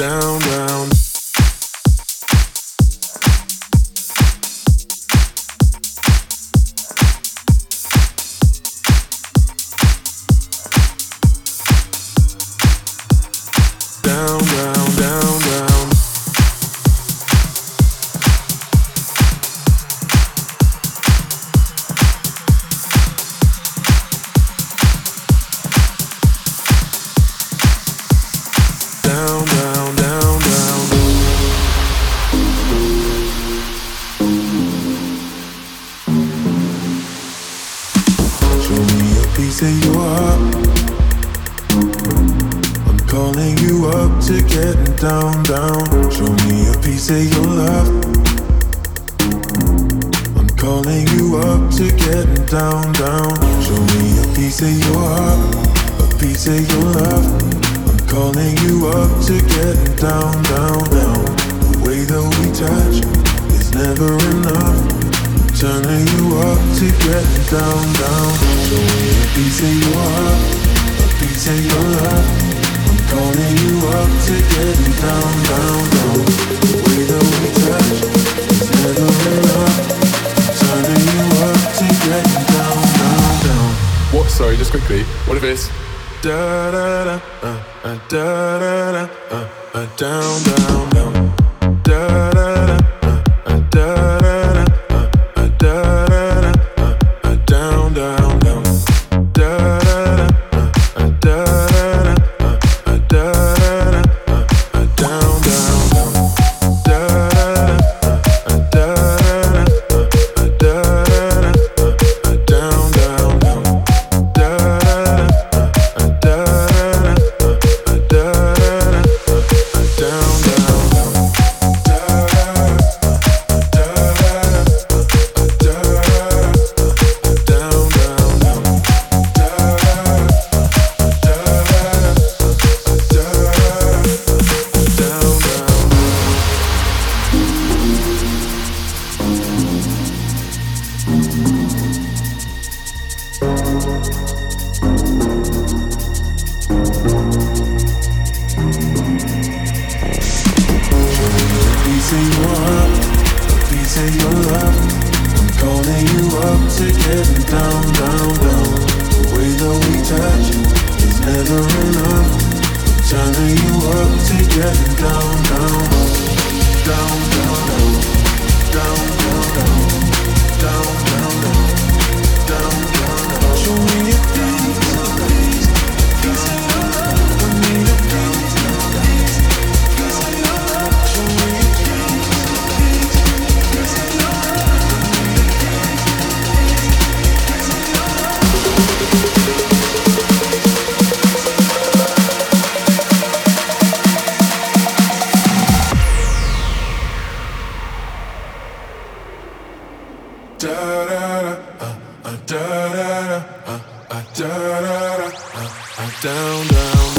down, down. Me a piece of your heart. I'm calling you up to getting down, down. Show me a piece of your love. I'm calling you up to getting down, down. Show me a piece of your heart, a piece of your love. I'm calling you up to getting down, down, down. The way that we touch is never enough. Turning you up to getting down, down. Show me a piece of your heart, a piece of your love. I'm calling you up to getting down, down, down. The way that we touch is never enough. Turning you up to getting down, down, down. What? Sorry, just quickly. What if it's Da da da, uh, uh, da da da, uh, uh, down, down, down. Da da down, down, down. The way that we touch is never enough. Turning you up to getting down, down, Uh, uh, uh, down, down.